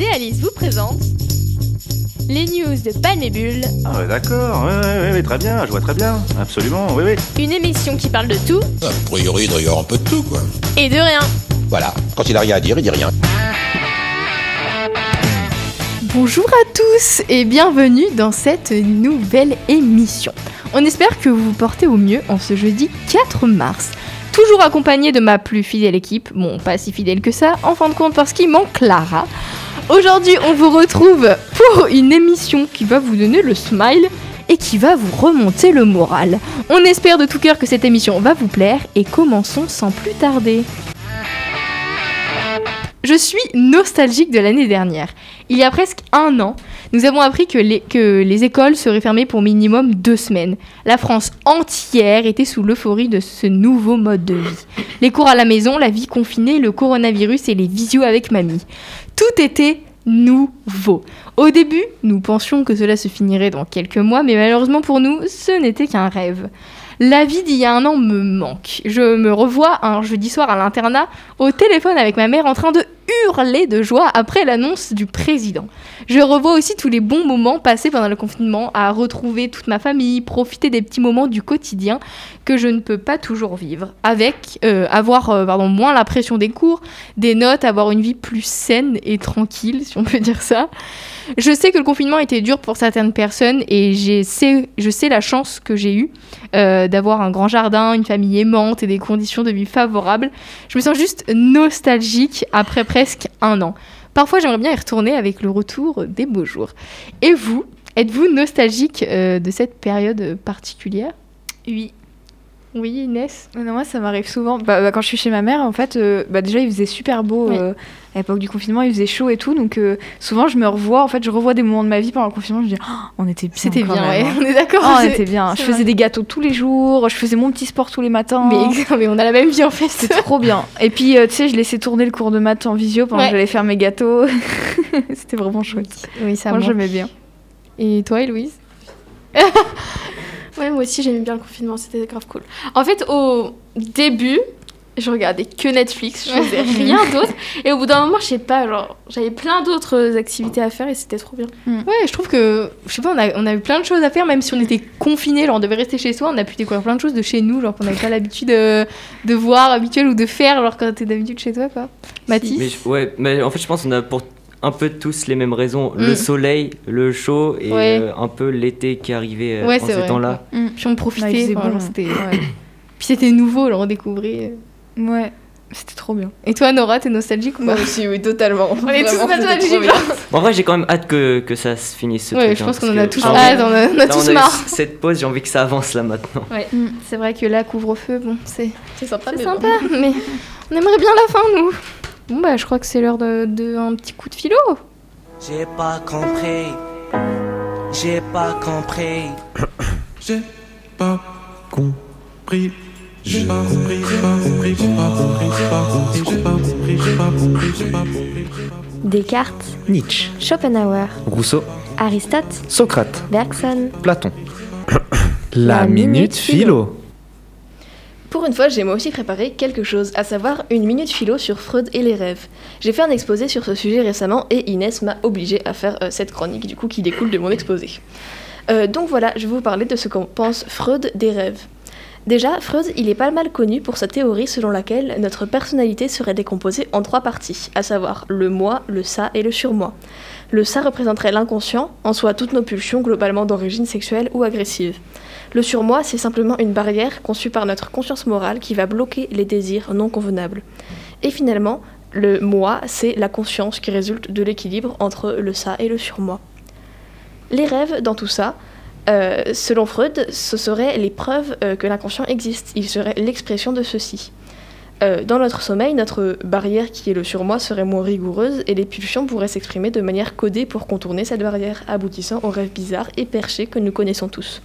Et Alice vous présentent les news de Panébule, Ah ouais, d'accord, ouais, ouais, ouais, ouais, très bien, je vois très bien, absolument, oui, oui. une émission qui parle de tout A priori, il doit y avoir un peu de tout, quoi. et de rien. Voilà, quand il a rien à dire, il dit rien. Bonjour à tous et bienvenue dans cette nouvelle émission. On espère que vous vous portez au mieux en ce jeudi 4 mars. Toujours accompagné de ma plus fidèle équipe, bon pas si fidèle que ça, en fin de compte parce qu'il manque Clara. Aujourd'hui on vous retrouve pour une émission qui va vous donner le smile et qui va vous remonter le moral. On espère de tout cœur que cette émission va vous plaire et commençons sans plus tarder. Je suis nostalgique de l'année dernière. Il y a presque un an, nous avons appris que les, écoles seraient fermées pour minimum deux semaines. La France entière était sous l'euphorie de ce nouveau mode de vie. Les cours à la maison, la vie confinée, le coronavirus et les visios avec mamie. Tout était nouveau. Au début, nous pensions que cela se finirait dans quelques mois, mais malheureusement pour nous, ce n'était qu'un rêve. La vie d'il y a un an me manque. Je me revois un jeudi soir à l'internat au téléphone avec ma mère en train de de joie après l'annonce du président. Je revois aussi tous les bons moments passés pendant le confinement à retrouver toute ma famille, profiter des petits moments du quotidien que je ne peux pas toujours vivre, avec euh, avoir euh, pardon, moins la pression des cours, des notes, avoir une vie plus saine et tranquille, si on peut dire ça. Je sais que le confinement était dur pour certaines personnes et je sais la chance que j'ai eue euh, d'avoir un grand jardin, une famille aimante et des conditions de vie favorables. Je me sens juste nostalgique après presque un an. Parfois, j'aimerais bien y retourner avec le retour des beaux jours. Et vous, êtes-vous nostalgique euh, de cette période particulière? Oui. Oui, Inès Non, moi, ça m'arrive souvent. Bah, bah, quand je suis chez ma mère, en fait, euh, bah, déjà, il faisait super beau. Ouais. euh, à l'époque du confinement, il faisait chaud et tout. Donc, euh, souvent, je me revois. En fait, je revois des moments de ma vie pendant le confinement. Je me dis, Oh, on était bien. C'était bien, ouais. hein. On est d'accord Oh, on était bien. Je faisais vrai. des gâteaux tous les jours. Je faisais mon petit sport tous les matins. Mais, mais on a la même vie en fait. C'était trop bien. Et puis, euh, tu sais, je laissais tourner le cours de maths en visio pendant Ouais. que j'allais faire mes gâteaux. C'était vraiment chouette. Oui, ça Moi, j'aimais bien. Et toi, Héloïse? Ouais, moi aussi j'aimais bien le confinement, c'était grave cool. En fait, au début, je regardais que Netflix, je faisais rien d'autre. Et au bout d'un moment, je sais pas, genre, j'avais plein d'autres activités à faire et c'était trop bien. Ouais, je trouve que, je sais pas, on a, on a eu plein de choses à faire, même si on était confinés, genre on devait rester chez soi, on a pu découvrir plein de choses de chez nous, genre qu'on n'avait pas l'habitude de, de voir habituel ou de faire, genre quand t'es d'habitude chez toi, quoi. Mathis Mais ouais, mais en fait, je pense qu'on a pour un peu tous les mêmes raisons. Le Mm. soleil, le chaud et Ouais. euh, un peu l'été qui arrivait euh, Ouais, en ces vrai. temps-là. Puis on profitait, Ouais, bon. Puis c'était nouveau, on découvrait. Ouais. C'était trop bien. Et toi, Nora, t'es nostalgique ou pas aussi, oui, totalement. On est tous nostalgiques, en vrai, j'ai quand même hâte que, que ça se finisse. Ce Ouais, truc, je hein, pense qu'on en a tous Ah, hâte, on a, on a Là, tous on a eu marre. cette pause, j'ai envie que ça avance là maintenant. Ouais, c'est vrai que là, couvre-feu, bon, c'est C'est sympa, c'est sympa, mais on aimerait bien la fin, nous. Bon, bah, je crois que c'est l'heure de, de un petit coup de philo. J'ai pas compris. J'ai pas compris. J'ai pas compris. J'ai pas compris, j'ai pas compris, j'ai pas compris, j'ai pas compris, j'ai pas compris, j'ai pas compris, j'ai pas compris. Descartes, Nietzsche, Schopenhauer, Rousseau, Aristote, Socrate, Bergson. Platon. La minute philo. Pour une fois, j'ai moi aussi préparé quelque chose, à savoir une minute philo sur Freud et les rêves. J'ai fait un exposé sur ce sujet récemment et Inès m'a obligé à faire euh, cette chronique, du coup, qui découle de mon exposé. Euh, donc voilà, je vais vous parler de ce qu'en pense Freud des rêves. Déjà, Freud, il est pas mal connu pour sa théorie selon laquelle notre personnalité serait décomposée en trois parties, à savoir le moi, le ça et le surmoi. Le ça représenterait l'inconscient, en soi toutes nos pulsions globalement d'origine sexuelle ou agressive. Le surmoi, c'est simplement une barrière conçue par notre conscience morale qui va bloquer les désirs non convenables. Et finalement, le moi, c'est la conscience qui résulte de l'équilibre entre le ça et le surmoi. Les rêves dans tout ça, euh, selon Freud, ce seraient les preuves euh, que l'inconscient existe. Il serait l'expression de ceci. Euh, dans notre sommeil, notre barrière qui est le surmoi serait moins rigoureuse et les pulsions pourraient s'exprimer de manière codée pour contourner cette barrière, aboutissant aux rêves bizarres et perchés que nous connaissons tous.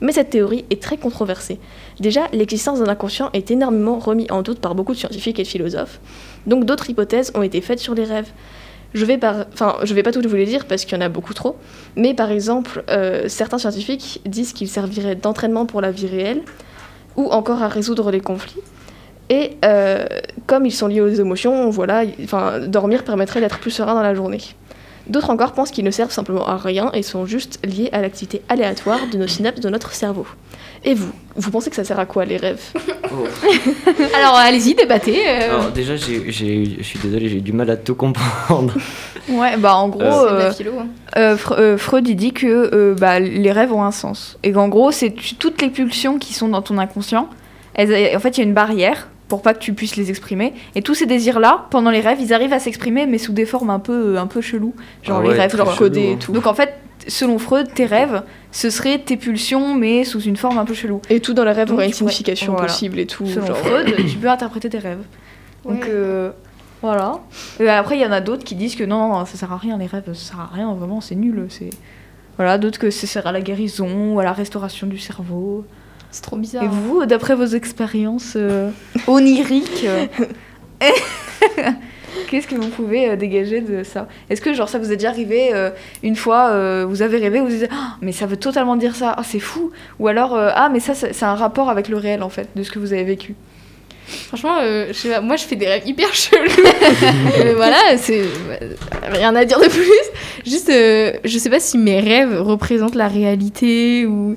Mais cette théorie est très controversée. Déjà, l'existence d'un inconscient est énormément remis en doute par beaucoup de scientifiques et de philosophes, donc d'autres hypothèses ont été faites sur les rêves. Je vais, vais pas toutes vous les dire parce qu'il y en a beaucoup trop, mais par exemple, euh, certains scientifiques disent qu'ils serviraient d'entraînement pour la vie réelle, ou encore à résoudre les conflits. Et euh, comme ils sont liés aux émotions, voilà, enfin, dormir permettrait d'être plus serein dans la journée. D'autres encore pensent qu'ils ne servent simplement à rien et sont juste liés à l'activité aléatoire de nos synapses de notre cerveau. Et vous Vous pensez que ça sert à quoi les rêves? Alors allez-y, débattez. euh. Alors déjà, je suis désolé, j'ai eu du mal à tout comprendre. Ouais, bah en gros, Euh, euh, philo. hein. euh, Fre- euh, Freud il dit que euh, bah, les rêves ont un sens. Et qu'en gros, c'est toutes les pulsions qui sont dans ton inconscient. elles- en fait, il y a une barrière pour pas que tu puisses les exprimer. Et tous ces désirs-là, pendant les rêves, ils arrivent à s'exprimer, mais sous des formes un peu, un peu cheloues. Genre Ah les rêves genre chelou, codés hein. et tout. Donc en fait, selon Freud, tes rêves, ce seraient tes pulsions, mais sous une forme un peu chelou. Et tout dans les rêves aurait une pourrais- signification voilà. possible et tout. Selon genre- Freud, tu peux interpréter tes rêves. Donc Ouais. euh, voilà. Et après, il y en a d'autres qui disent que non, non, ça sert à rien, les rêves, ça sert à rien, vraiment, c'est nul. C'est voilà, d'autres que ça sert à la guérison ou à la restauration du cerveau. C'est trop bizarre. Et vous, d'après vos expériences euh, oniriques, euh, qu'est-ce que vous pouvez euh, dégager de ça? Est-ce que genre ça vous est déjà arrivé une fois, vous avez rêvé, vous vous dites Ah, mais ça veut totalement dire ça, ah c'est fou Ou alors ah mais ça c'est un rapport avec le réel en fait de ce que vous avez vécu. Franchement, euh, je sais pas, moi je fais des rêves hyper chelous. Euh, voilà, c'est rien à dire de plus. Juste, euh, je sais pas si mes rêves représentent la réalité ou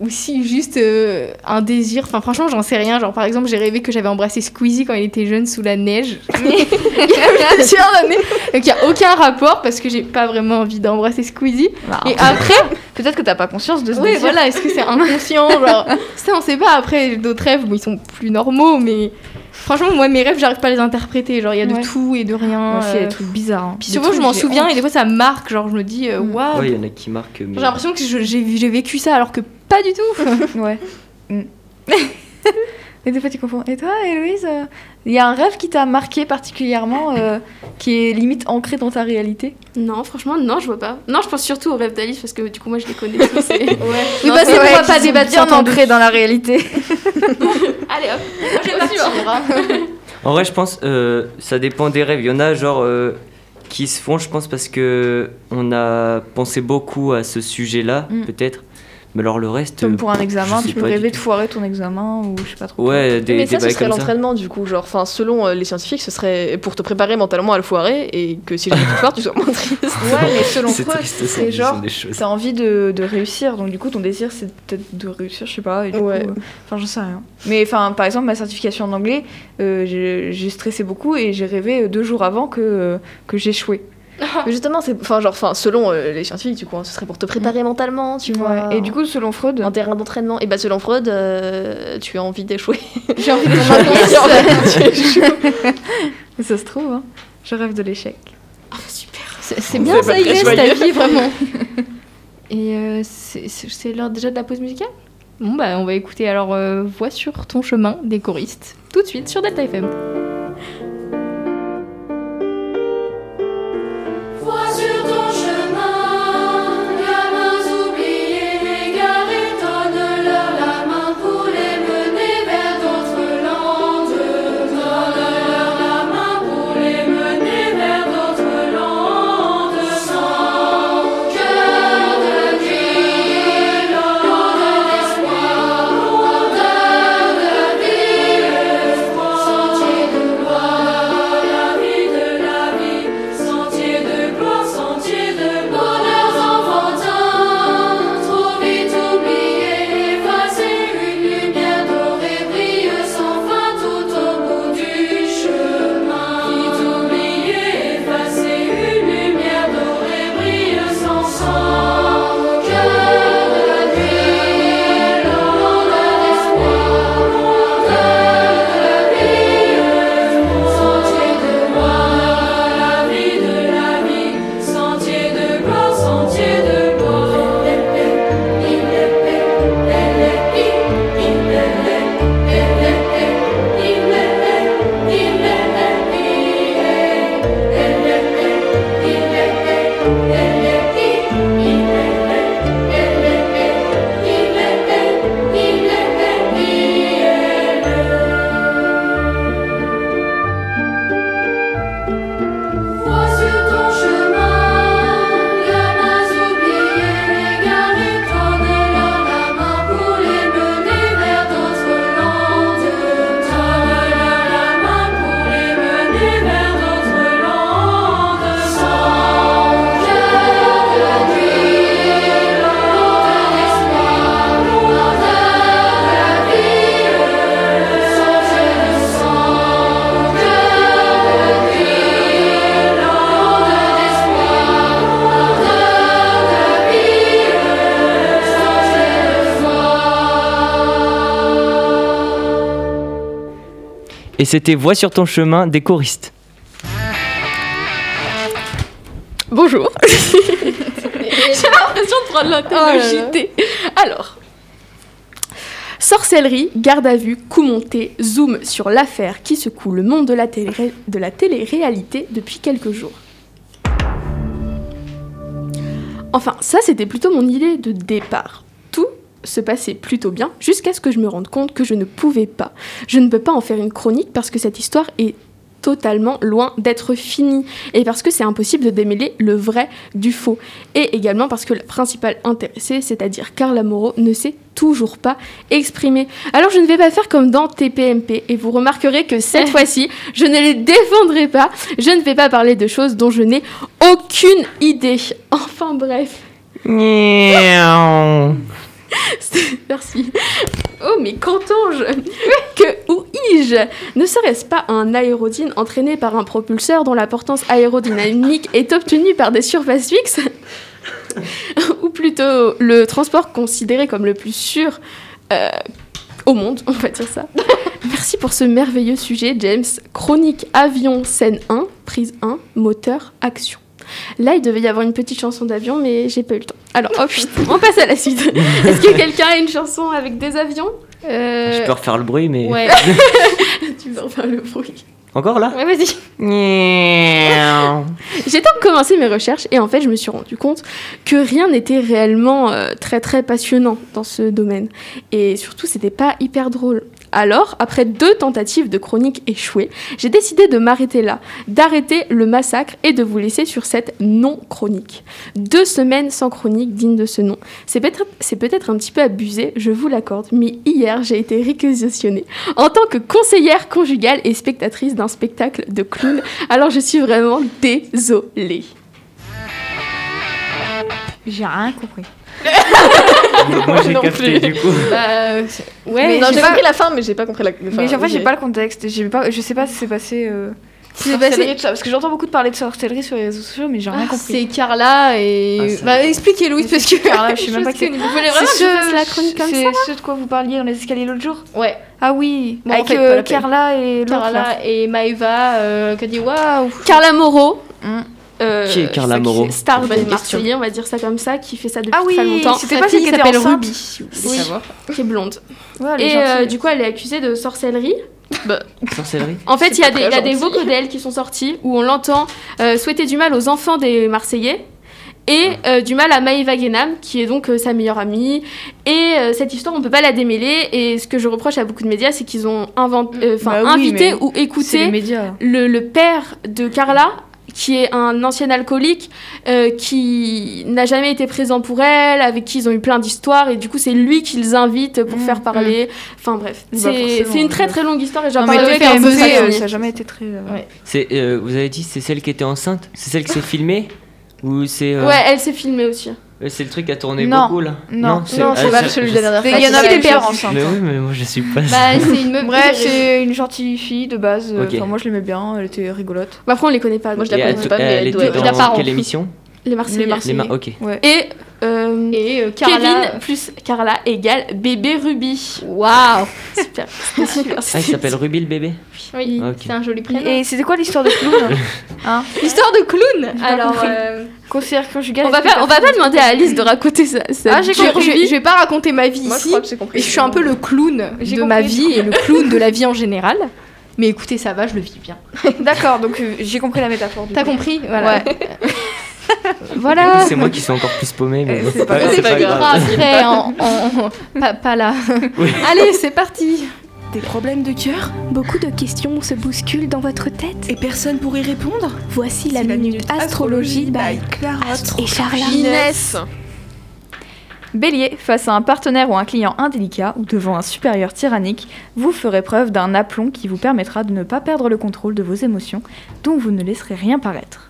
ou si juste euh, un désir. Enfin, franchement, j'en sais rien. Genre, par exemple, j'ai rêvé que j'avais embrassé Squeezie quand il était jeune sous la neige. il y a plusieurs années. Donc, il n'y a aucun rapport parce que j'ai pas vraiment envie d'embrasser Squeezie. Et après, Peut-être que t'as pas conscience de ce désir. voilà, est-ce que c'est inconscient genre, Ça, on sait pas. Après, d'autres rêves, bon, ils sont plus normaux, mais franchement, moi, mes rêves, j'arrive pas à les interpréter. Genre, il y a de Ouais. tout et de rien. Moi y a euh. des trucs bizarres. hein. Puis Des souvent, je m'en souviens honte. et des fois, ça marque. Genre, je me dis, euh, Mm. waouh. Ouais, il y en a qui marquent. Mais... J'ai l'impression que j'ai vécu ça alors que pas du tout. Ouais. Mm. Et des fois, tu confonds. Et toi, Héloïse, euh, il y a un rêve qui t'a marqué particulièrement, euh, qui est limite ancré dans ta réalité? Non, franchement, non, je vois pas. Non, je pense surtout aux rêves d'Alice parce que du coup, moi, je les connais tous. et- Oui, Non, bah, c'est c'est vrai on va pas débattre bien ancrés dans la réalité. Allez hop, moi, je vais partir. En vrai, je pense euh, ça dépend des rêves. Il y en a genre euh, qui se font, je pense, parce que on a pensé beaucoup à ce sujet-là, Mm. peut-être. Mais alors le reste. Comme pour un examen, tu peux rêver de foirer ton examen ou je sais pas trop. Ouais, des, mais des ça, ce serait l'entraînement du coup. Genre, enfin, selon euh, les scientifiques, ce serait pour te préparer mentalement à le foirer et que si jamais tu foires, tu sois moins triste. Ouais, mais selon ça, c'est genre, t'as envie de, de réussir, donc du coup, ton désir, c'est peut-être de réussir, je sais pas. et du Ouais. coup, euh, Enfin, j'en sais rien. Mais enfin, par exemple, ma certification en anglais, euh, j'ai stressé beaucoup et j'ai rêvé deux jours avant que, euh, que j'échouais. Mais justement, c'est, enfin, genre, enfin, selon euh, les scientifiques, du coup, hein, ce serait pour te préparer mentalement, tu vois. Et du coup, selon Freud, un terrain d'entraînement. Et bah, selon Freud, euh, tu as envie d'échouer. j'ai envie de Mais ça se trouve, hein. je rêve de l'échec. C'est c'est On bien ça, très Inès, ta vie, vraiment. Et euh, c'est c'est- c'est l'heure déjà de la pause musicale? Bon, bah, on va écouter alors euh, Voix sur ton chemin des choristes, tout de suite sur Delta FM. Et c'était Voix sur ton chemin des choristes. Bonjour. J'ai l'impression de prendre l'interview JT. Alors. Sorcellerie, garde à vue, coup monté, zoom sur l'affaire qui secoue le monde de la, télé- de la télé-réalité depuis quelques jours. Enfin, ça c'était plutôt mon idée de départ. Se passait plutôt bien jusqu'à ce que je me rende compte que je ne pouvais pas. Je ne peux pas en faire une chronique parce que cette histoire est totalement loin d'être finie et parce que c'est impossible de démêler le vrai du faux et également parce que la principale intéressée, c'est-à-dire Carla Moreau, ne s'est toujours pas exprimée. Alors je ne vais pas faire comme dans TPMP et vous remarquerez que cette fois-ci, je ne les défendrai pas. Je ne vais pas parler de choses dont je n'ai aucune idée. Enfin bref. Merci. Oh, mais qu'entends-je Que où ai-je Ne serait-ce pas un aérodyne entraîné par un propulseur dont la portance aérodynamique est obtenue par des surfaces fixes? Ou plutôt le transport considéré comme le plus sûr euh, au monde, on va dire ça. Merci pour ce merveilleux sujet, James. Chronique avion, scène 1, prise 1, moteur, action. Là, il devait y avoir une petite chanson d'avion, mais j'ai pas eu le temps. Alors, hop, on passe à la suite. Est-ce que quelqu'un a une chanson avec des avions Euh, Je peux refaire le bruit, mais. Ouais. tu veux refaire le bruit. Encore là Ouais, vas-y. J'ai donc commencé mes recherches et en fait, je me suis rendu compte que rien n'était réellement euh, très très passionnant dans ce domaine. Et surtout, c'était pas hyper drôle. Alors, après deux tentatives de chronique échouées, j'ai décidé de m'arrêter là, d'arrêter le massacre et de vous laisser sur cette non-chronique. Deux semaines sans chronique digne de ce nom. C'est peut-être c'est peut-être un petit peu abusé, je vous l'accorde, mais hier, j'ai été réquisitionnée en tant que conseillère conjugale et spectatrice d'un spectacle de clown. Alors, je suis vraiment désolée. J'ai rien compris. Moi j'ai Non capté plus. du coup. Bah, ouais, Mais non, j'ai pas- compris la fin, mais j'ai pas compris la. enfin, mais en fait, j'ai pas le contexte. J'ai pas, je sais pas ce qui s'est passé. Euh... C'est sorcellerie, passé- tout ça, parce que j'entends beaucoup de parler de sorcellerie sur les réseaux sociaux, mais j'ai rien Ah, compris. C'est Carla et. Ah, bah, expliquez Louise parce que. Carla, je sais même pas que qui- Vous voulez vraiment que je C'est fasse ce- la chronique comme c'est ça ce de quoi vous parliez dans les escaliers l'autre jour Ouais. Ah oui, Bon, avec en fait, euh. Carla et. Carla et Maëva euh, qui a dit waouh. Carla Moreau. Mm. Euh, Qui est Carla Moreau Star des question. Marseillais, on va dire ça comme ça, qui fait ça depuis Ah oui, très longtemps. c'était pas fille qui s'appelle Ruby, si vous voulez Oui. savoir, qui est blonde. Ouais, elle est Et euh, du coup, elle est accusée de sorcellerie. Sorcellerie En fait, il y a des, y a des gentil. vocaux d'elle qui sont sortis où on l'entend euh, souhaiter du mal aux enfants des Marseillais et euh, du mal à Maëva Guénam, qui est donc euh, sa meilleure amie. Et euh, cette histoire, on peut pas la démêler. Et ce que je reproche à beaucoup de médias, c'est qu'ils ont inventé, euh, enfin, Bah oui, invité ou écouté le père de Carla, qui est un ancien alcoolique, euh, qui n'a jamais été présent pour elle, avec qui ils ont eu plein d'histoires, et du coup c'est lui qu'ils invitent pour Mm, faire parler. Enfin bref, Bah, c'est une très très longue histoire et j'en parlerai le quand terminer. ça a jamais été très. euh, Ouais. Euh, vous avez dit c'est celle qui était enceinte? C'est celle qui s'est filmée? Ou c'est. euh, Ouais, elle s'est filmée aussi. C'est le truc qui a tourné Non. beaucoup là Non. Non, c'est pas je- celui de la dernière Il fois. y en a des pères enceintes. Mais oui, mais moi je suis pas. Bah, c'est une meuf. Bref, c'est une gentille fille de base. euh, Ok. Enfin, moi je l'aimais bien, elle était rigolote. Bah, après, on les connaît pas. Moi, je la connais pas, mais elle elle doit était dans quelle émission? Les Marseillais. Les Marseillais. Ok. Et, euh, Et euh, Carla. Kevin plus Carla égale bébé Ruby. Waouh Super. Super. Ah, il s'appelle Ruby le bébé Oui, Ok. c'est un joli prénom. Et c'était quoi l'histoire de clown hein L'histoire de clown Alors, euh, Conseillère conjugale. On va pas, on va pas demander à Alice de raconter ça. Ah, j'ai je, compris. je- je vais pas raconter ma vie Moi, je crois que j'ai compris. Et je suis un peu le clown de compris, ma vie et le clown de la vie en général. Mais écoutez, ça va, je le vis bien. D'accord, donc euh, j'ai compris la métaphore. T'as compris Voilà. Ouais. Voilà. C'est moi qui suis encore plus paumé, mais bon, c'est c'est pas pas, grave. c'est pas C'est pas grave. Après, en, en- pas, pas là. Oui. Allez, c'est parti. Des problèmes de cœur Beaucoup de questions se bousculent dans votre tête. et personne pour y répondre? Voici la minute astrologie by Clarotte et Charla. Inès. Bélier, face à un partenaire ou un client indélicat ou devant un supérieur tyrannique, vous ferez preuve d'un aplomb qui vous permettra de ne pas perdre le contrôle de vos émotions, dont vous ne laisserez rien paraître.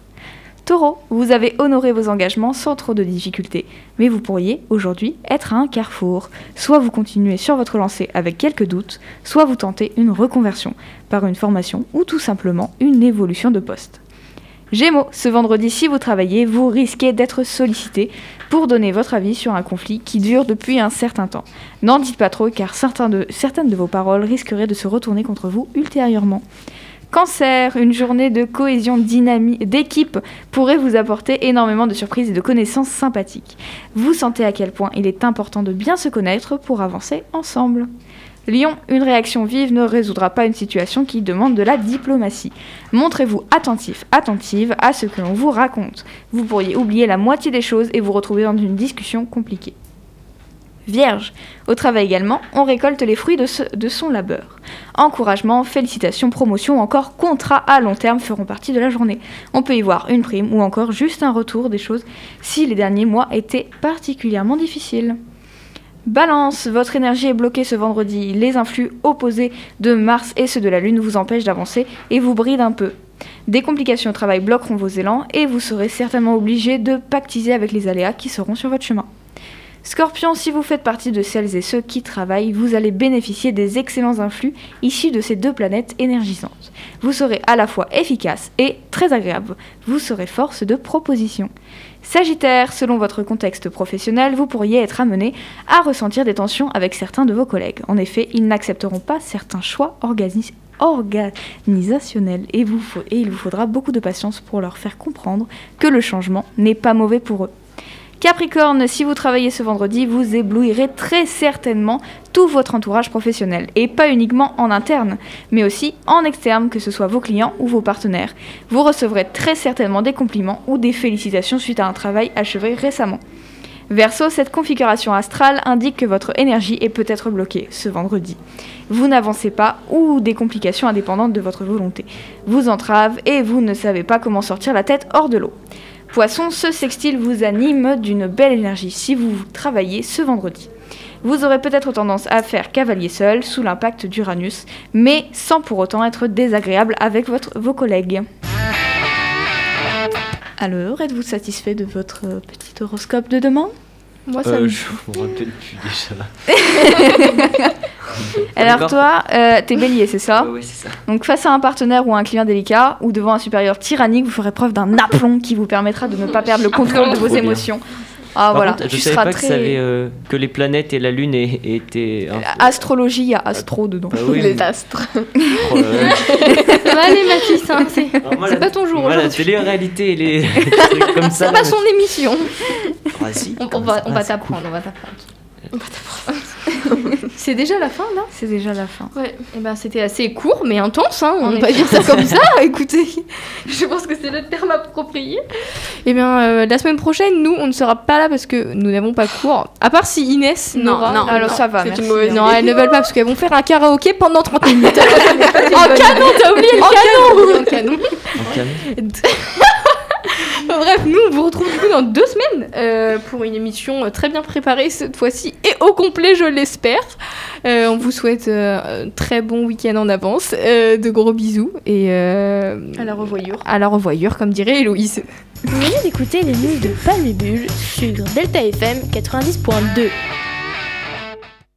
Taureau, vous avez honoré vos engagements sans trop de difficultés, mais vous pourriez, aujourd'hui, être à un carrefour. Soit vous continuez sur votre lancée avec quelques doutes, soit vous tentez une reconversion par une formation ou tout simplement une évolution de poste. Gémeaux, ce vendredi, si vous travaillez, vous risquez d'être sollicité pour donner votre avis sur un conflit qui dure depuis un certain temps. N'en dites pas trop car certaines de vos paroles risqueraient de se retourner contre vous ultérieurement. Cancer, une journée de cohésion dynamique d'équipe pourrait vous apporter énormément de surprises et de connaissances sympathiques. Vous sentez à quel point il est important de bien se connaître pour avancer ensemble. Lion, une réaction vive ne résoudra pas une situation qui demande de la diplomatie. Montrez-vous attentif, attentive à ce que l'on vous raconte. Vous pourriez oublier la moitié des choses et vous retrouver dans une discussion compliquée. Vierge, au travail également, on récolte les fruits de, son labeur. Encouragement, félicitations, promotion ou encore contrat à long terme feront partie de la journée. On peut y voir une prime ou encore juste un retour des choses si les derniers mois étaient particulièrement difficiles. Balance, votre énergie est bloquée ce vendredi. Les influx opposés de Mars et ceux de la Lune vous empêchent d'avancer et vous brident un peu. Des complications au travail bloqueront vos élans et vous serez certainement obligé de pactiser avec les aléas qui seront sur votre chemin. Scorpion, si vous faites partie de celles et ceux qui travaillent, vous allez bénéficier des excellents influx issus de ces deux planètes énergisantes. Vous serez à la fois efficace et très agréable. Vous serez force de proposition. Sagittaire, selon votre contexte professionnel, vous pourriez être amené à ressentir des tensions avec certains de vos collègues. En effet, ils n'accepteront pas certains choix organis- organisationnels et il vous faudra beaucoup de patience pour leur faire comprendre que le changement n'est pas mauvais pour eux. Capricorne, si vous travaillez ce vendredi, vous éblouirez très certainement tout votre entourage professionnel, et pas uniquement en interne, mais aussi en externe, que ce soit vos clients ou vos partenaires. Vous recevrez très certainement des compliments ou des félicitations suite à un travail achevé récemment. Verseau, cette configuration astrale indique que votre énergie est peut-être bloquée ce vendredi. Vous n'avancez pas ou des complications indépendantes de votre volonté vous entravent et vous ne savez pas comment sortir la tête hors de l'eau. Poisson, ce sextile vous anime d'une belle énergie si vous travaillez ce vendredi. Vous aurez peut-être tendance à faire cavalier seul sous l'impact d'Uranus, mais sans pour autant être désagréable avec vos collègues. Alors, êtes-vous satisfait de votre euh, petit horoscope de demain? Moi, Euh, je me rappelle plus déjà. Alors toi, euh, t'es bélier, c'est ça Ouais, ouais, c'est ça. Donc face à un partenaire ou un client délicat, ou devant un supérieur tyrannique, vous ferez preuve d'un aplomb qui vous permettra de ne pas perdre le contrôle de vos émotions. Ah Par voilà, contre, je tu savais seras pas que, très... ça avait, euh, que les planètes et la Lune étaient. peu- Astrologie, il y a astro dedans. Bah oui, Les mais- astres. Oh va aller, Mathis, hein, c'est la- pas ton jour moi, la télé-réalité et les trucs comme ça. C'est là, pas son émission. Ah, si, On, on va, ça, on va c'est t'apprendre, on va t'apprendre. C'est déjà la fin là C'est déjà la fin. Ouais. Et ben c'était assez court mais intense, hein, on va dire ça comme ça. Écoutez, je pense que c'est le terme approprié. Et bien euh, la semaine prochaine, nous on ne sera pas là parce que nous n'avons pas cours. À part si Inès Non, non, Alors ça va, c'est merci. une mauvaise Non, idée. elles ne veulent pas parce qu'elles vont faire un karaoké pendant 30 minutes. en canon, t'as oublié le En canon. En canon. Bref, nous on vous retrouve du coup dans deux semaines euh, pour une émission euh, très bien préparée cette fois-ci et au complet, je l'espère. Euh, on vous souhaite euh, un très bon week-end en avance, euh, de gros bisous et euh, À la revoyure. à la revoyure, comme dirait Héloïse. Vous venez d'écouter les news de Palme et Bulle sur Delta FM 90.2.